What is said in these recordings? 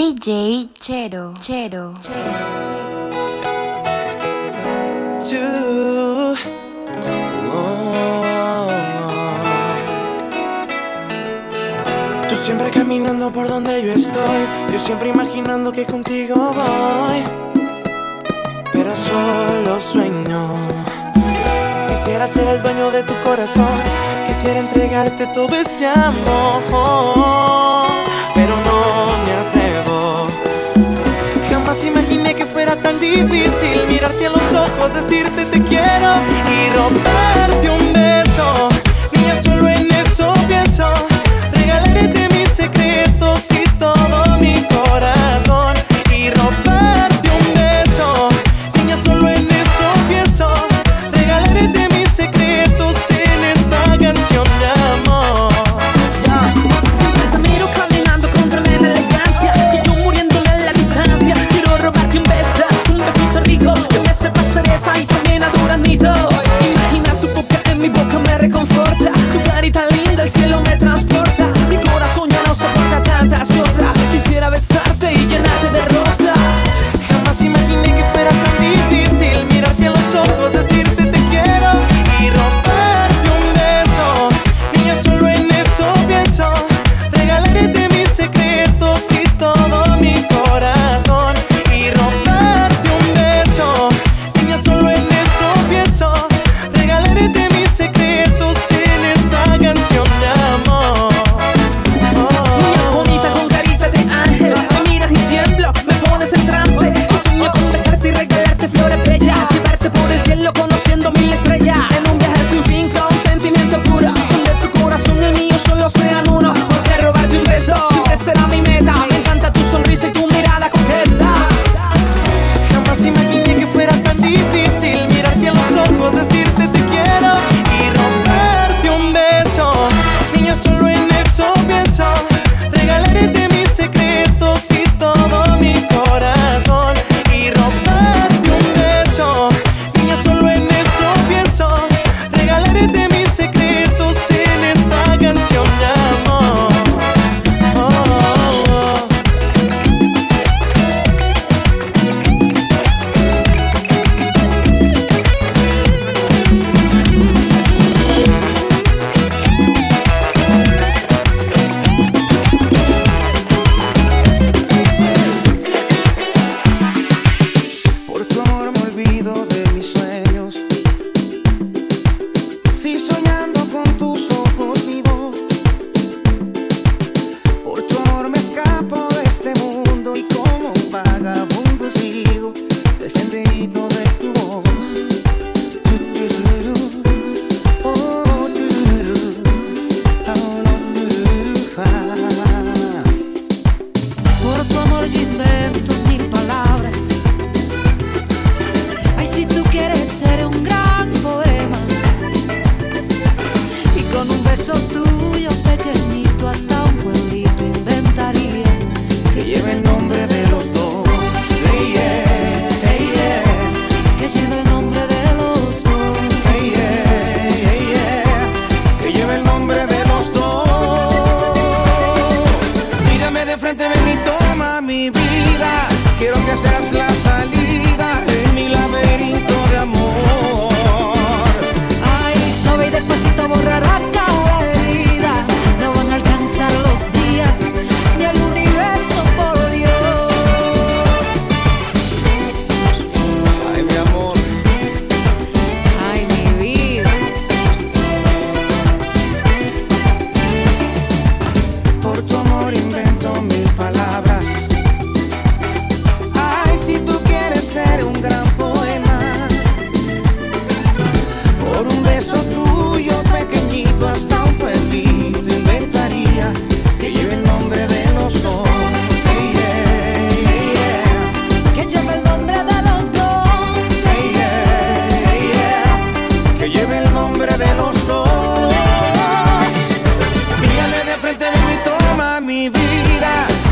DJ Chero, Chero. Chero. Tú siempre caminando por donde yo estoy, yo siempre imaginando que contigo voy, pero solo sueño. Quisiera ser el dueño de tu corazón, quisiera entregarte todo este amor. fuera tan difícil mirarte a los ojos, decirte te quiero y romperte un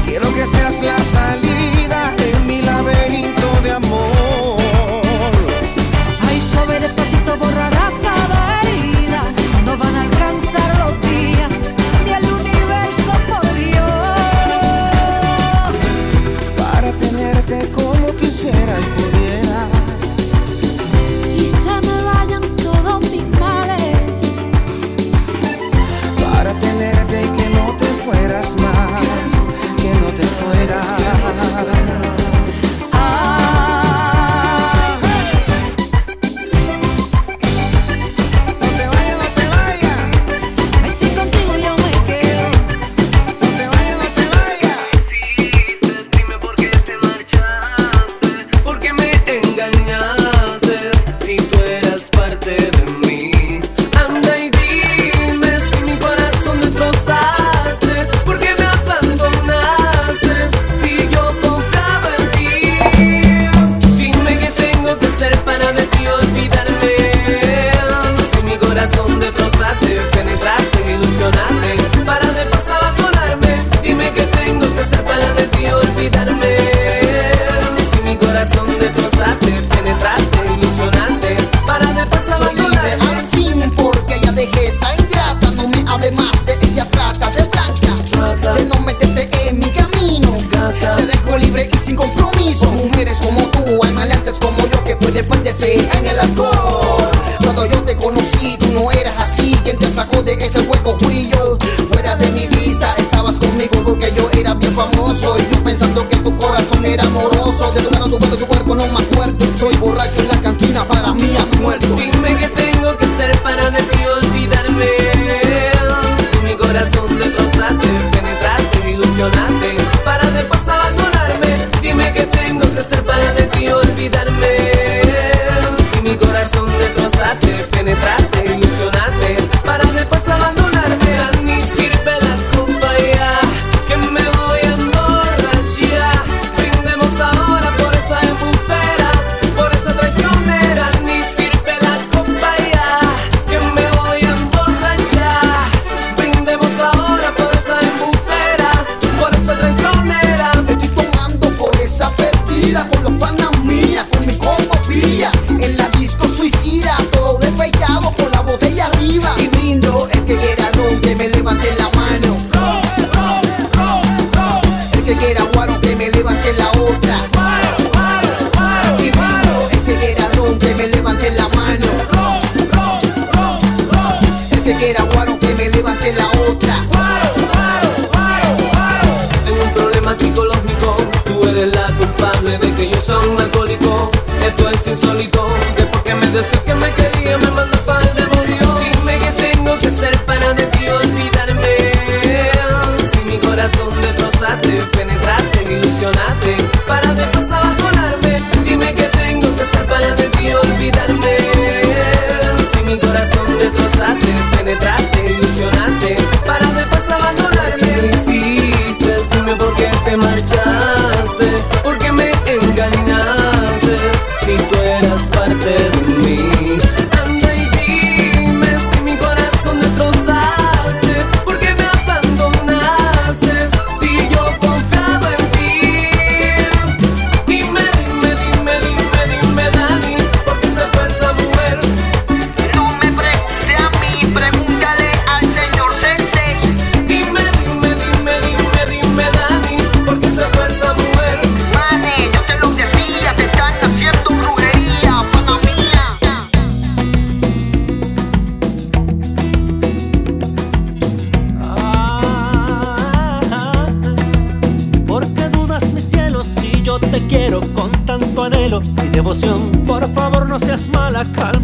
Quiero que seas la salida.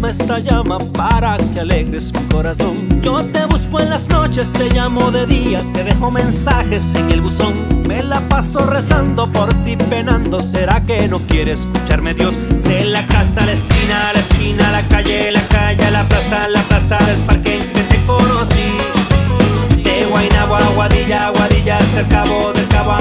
esta llama para que alegres mi corazón. Yo te busco en las noches, te llamo de día, te dejo mensajes en el buzón. Me la paso rezando por ti, penando. ¿Será que no quiere escucharme Dios? De la casa a la esquina, a la esquina, a la calle, la calle, a la plaza, a la plaza, del parque en que te conocí. De Guaynabo a Guadilla, Guadilla hasta el cabo del Cabo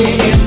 Yeah.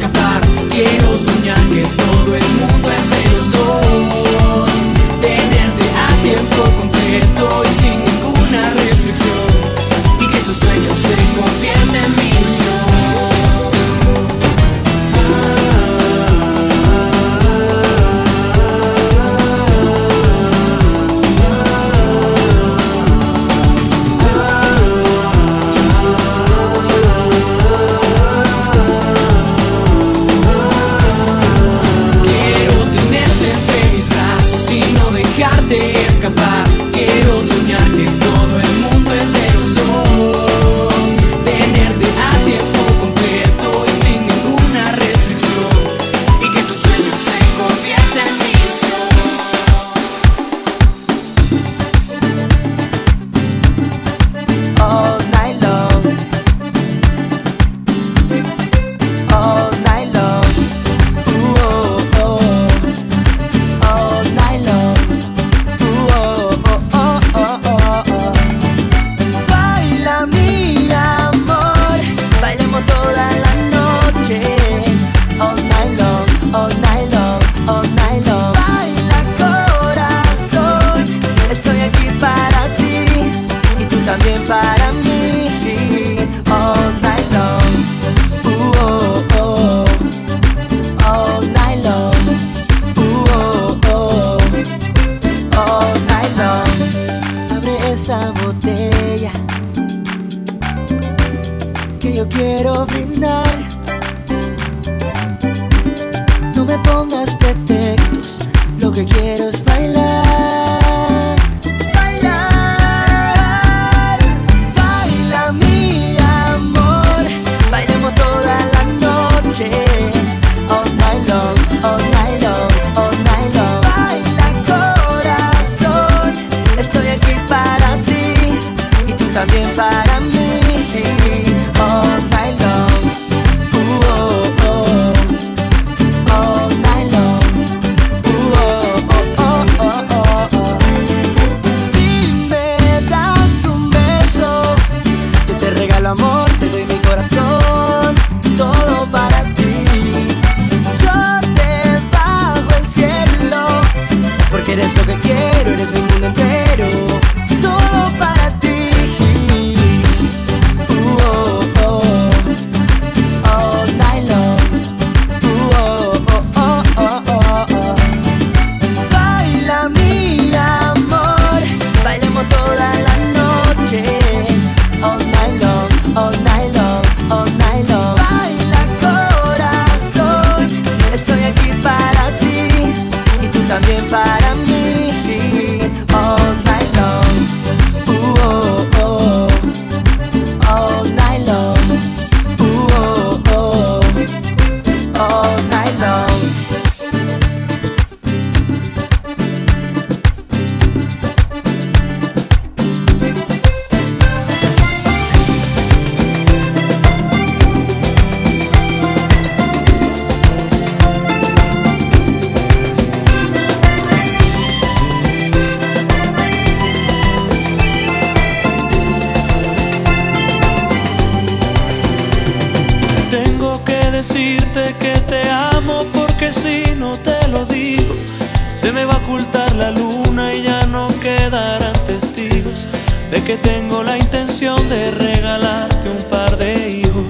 tengo la intención de regalarte un par de hijos.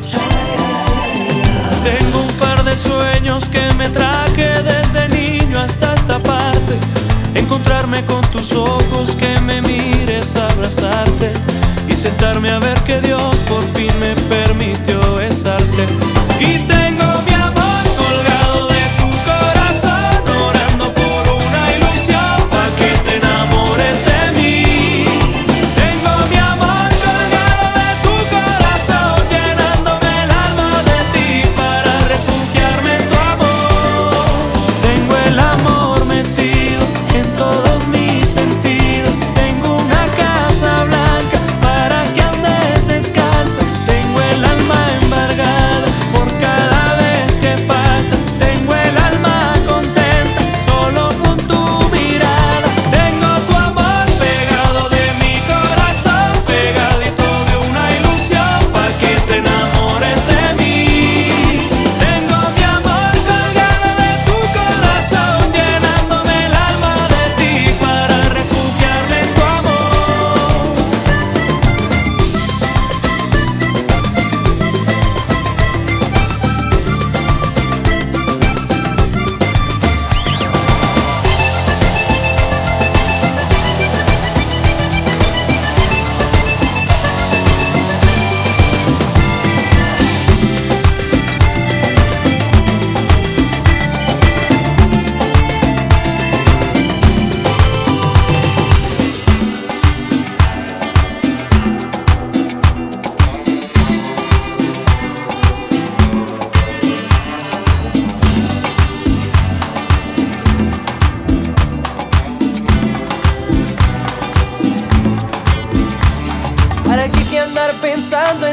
Tengo un par de sueños que me traje desde niño hasta esta parte. Encontrarme con tus ojos, que me mires, abrazarte y sentarme a ver que Dios por fin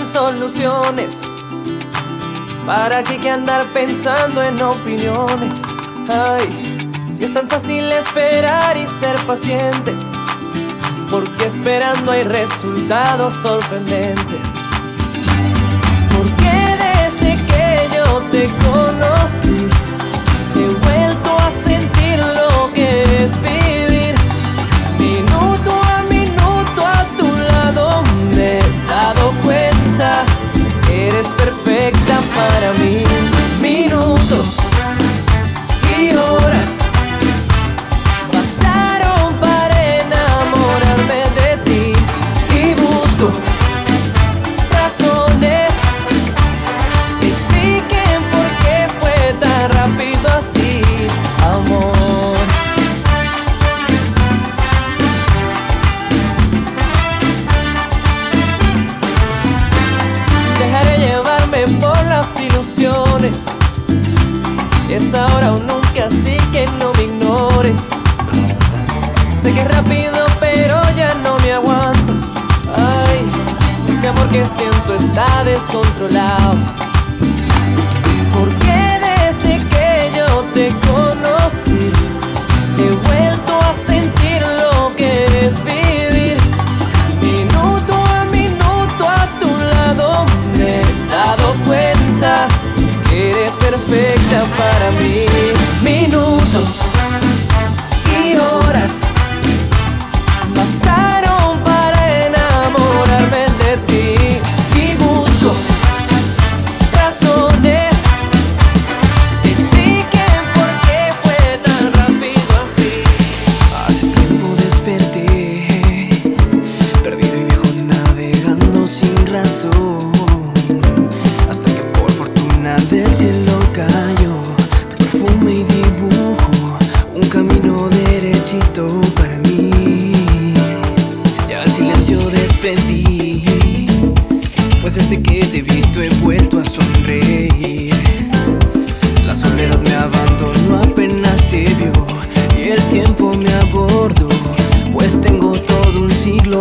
soluciones. ¿Para qué que andar pensando en opiniones? Ay, si es tan fácil esperar y ser paciente, porque esperando hay resultados sorprendentes. Porque desde que yo te conocí, ahora o nunca, así que no me ignores. Sé que es rápido, pero ya no me aguanto. Ay, este amor que siento está descontrolado. Porque desde que yo te conocí, he vuelto a sentir lo que es vivir. Minuto a minuto a tu lado me he dado cuenta que eres perfecta para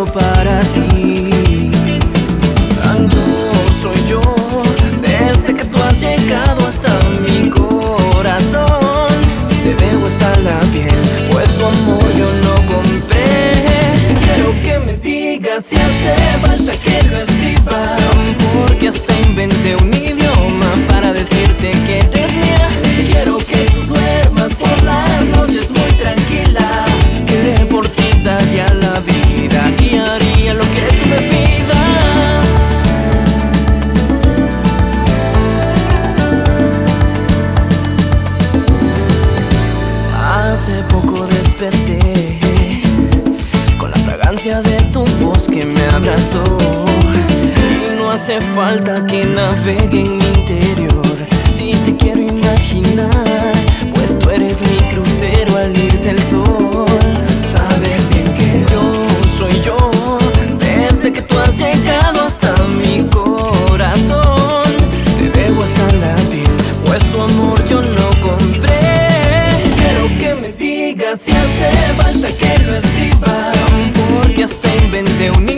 para ti. amor yo lo compré. Quiero que me digas si hace falta que lo escriba, porque hasta inventé un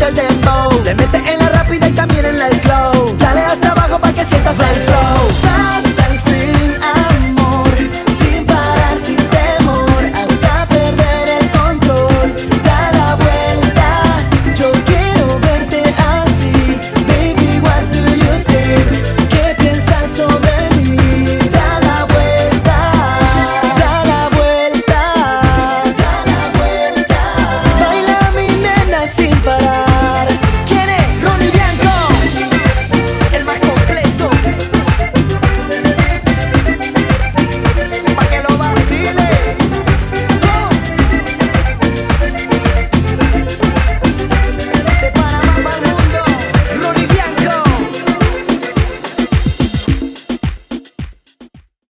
muchas Let me mete en